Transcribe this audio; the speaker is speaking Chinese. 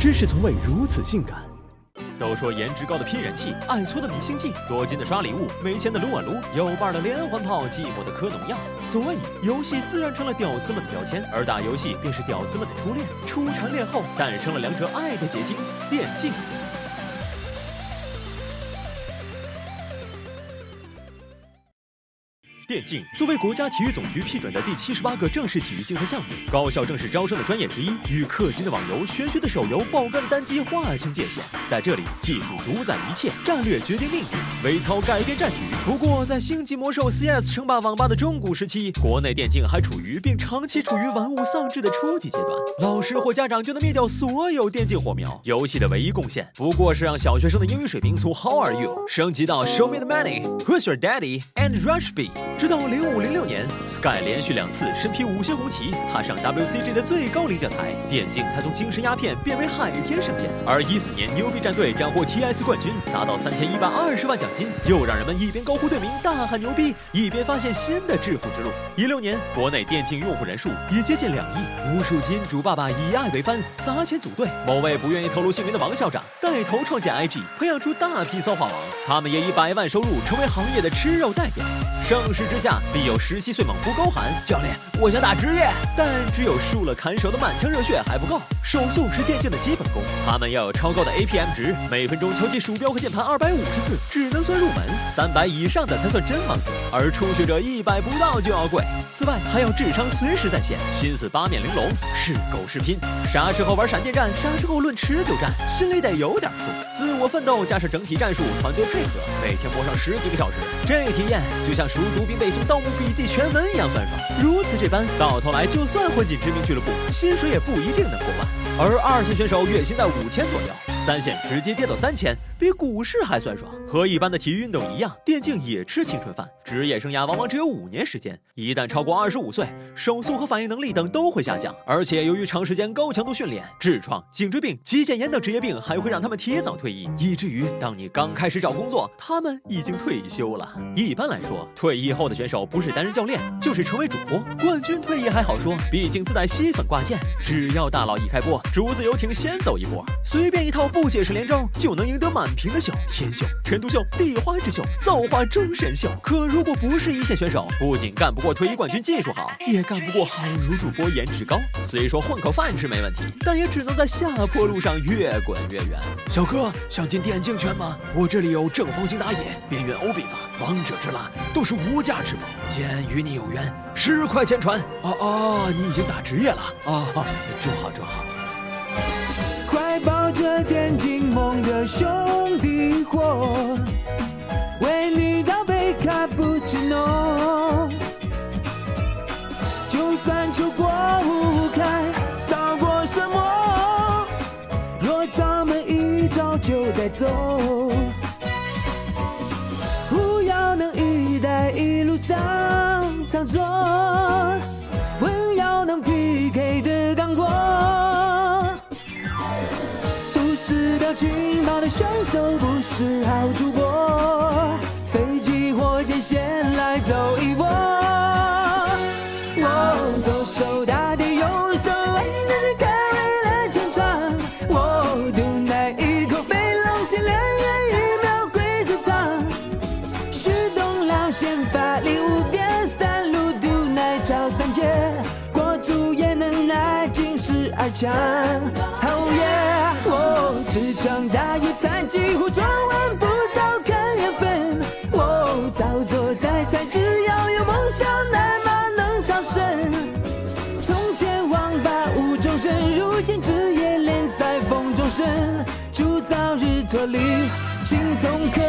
知识从未如此性感。都说颜值高的拼人气，爱搓的明星计，多金的刷礼物，没钱的撸啊撸，有伴的连环炮，寂寞的嗑农药。所以游戏自然成了屌丝们的标签，而打游戏便是屌丝们的初恋。初缠恋后，诞生了两者爱的结晶——电竞。电竞作为国家体育总局批准的第七十八个正式体育竞赛项目，高校正式招生的专业之一，与氪金的网游、玄学的手游、爆肝的单机划清界限。在这里，技术主宰一切，战略决定命运，微操改变战局。不过，在星际魔兽 CS 称霸网吧的中古时期，国内电竞还处于并长期处于玩物丧志的初级阶段，老师或家长就能灭掉所有电竞火苗。游戏的唯一贡献，不过是让小学生的英语水平从 How are you 升级到 Show me the money，Who's your daddy and Rush B。直到零五零六年，Sky 连续两次身披五星红旗，踏上 WCG 的最高领奖台，电竞才从精神鸦片变为海天盛宴。而一四年，牛逼战队斩获 TS 冠军，拿到三千一百二十万奖金，又让人们一边高呼队名，大喊牛逼，一边发现新的致富之路。一六年，国内电竞用户人数已接近两亿，无数金主爸爸以爱为帆，砸钱组队。某位不愿意透露姓名的王校长带头创建 IG，培养出大批骚话王，他们也以百万收入成为行业的吃肉代表。盛世之下，必有十七岁猛夫高喊：“教练，我想打职业。”但只有输了砍手的满腔热血还不够，手速是电竞的基本功，他们要有超高的 APM 值，每分钟敲击鼠标和键盘二百五十次，只能算入门，三百以上的才算真王者，而初学者一百不到就要跪。此外，还要智商随时在线，心思八面玲珑，是狗是拼，啥时候玩闪电战，啥时候论持久战，心里得有点数。自我奋斗加上整体战术，团队配合，每天播上十几个小时，这体验就像熟读并背诵《盗墓笔记》全文一样酸爽。如此这般，到头来就算混进知名俱乐部，薪水也不一定能过万。而二线选手月薪在五千左右，三线直接跌到三千，比股市还酸爽。和一般的体育运动一样，电竞也吃青春饭。职业生涯往往只有五年时间，一旦超过二十五岁，手速和反应能力等都会下降。而且由于长时间高强度训练，痔疮、颈椎病、肌腱炎等职业病还会让他们提早退役，以至于当你刚开始找工作，他们已经退休了。一般来说，退役后的选手不是担任教练，就是成为主播。冠军退役还好说，毕竟自带吸粉挂件，只要大佬一开播。竹子游艇先走一波，随便一套不解释连招就能赢得满屏的秀，天秀、陈独秀、梨花之秀，造化终神秀。可如果不是一线选手，不仅干不过退役冠军技术好，也干不过好牛主播颜值高。虽说混口饭吃没问题，但也只能在下坡路上越滚越远。小哥想进电竞圈吗？我这里有正方形打野、边缘欧比法、王者之蜡，都是无价之宝。既然与你有缘，十块钱传。哦哦，你已经打职业了啊！正好祝好。抱着电竞梦的兄弟伙，为你倒杯卡布奇诺。就算出国无开，扫过什么？若咱们一招就带走，不要能一带一路上操作，情包的选手，不是好主播，飞机火箭先来走一波。我左手打的，右手爱的的 carry 了全场。我毒奶一口飞龙，前两眼一秒跪着躺。旭东老先发力五点三路毒奶超三阶，国足也能耐尽是二强。只装大一餐，几乎装完不到看缘分。哦操作再猜，只要有梦想，那么能超神。从前网吧无终身，如今职业联赛风中生。祝早日脱离情同可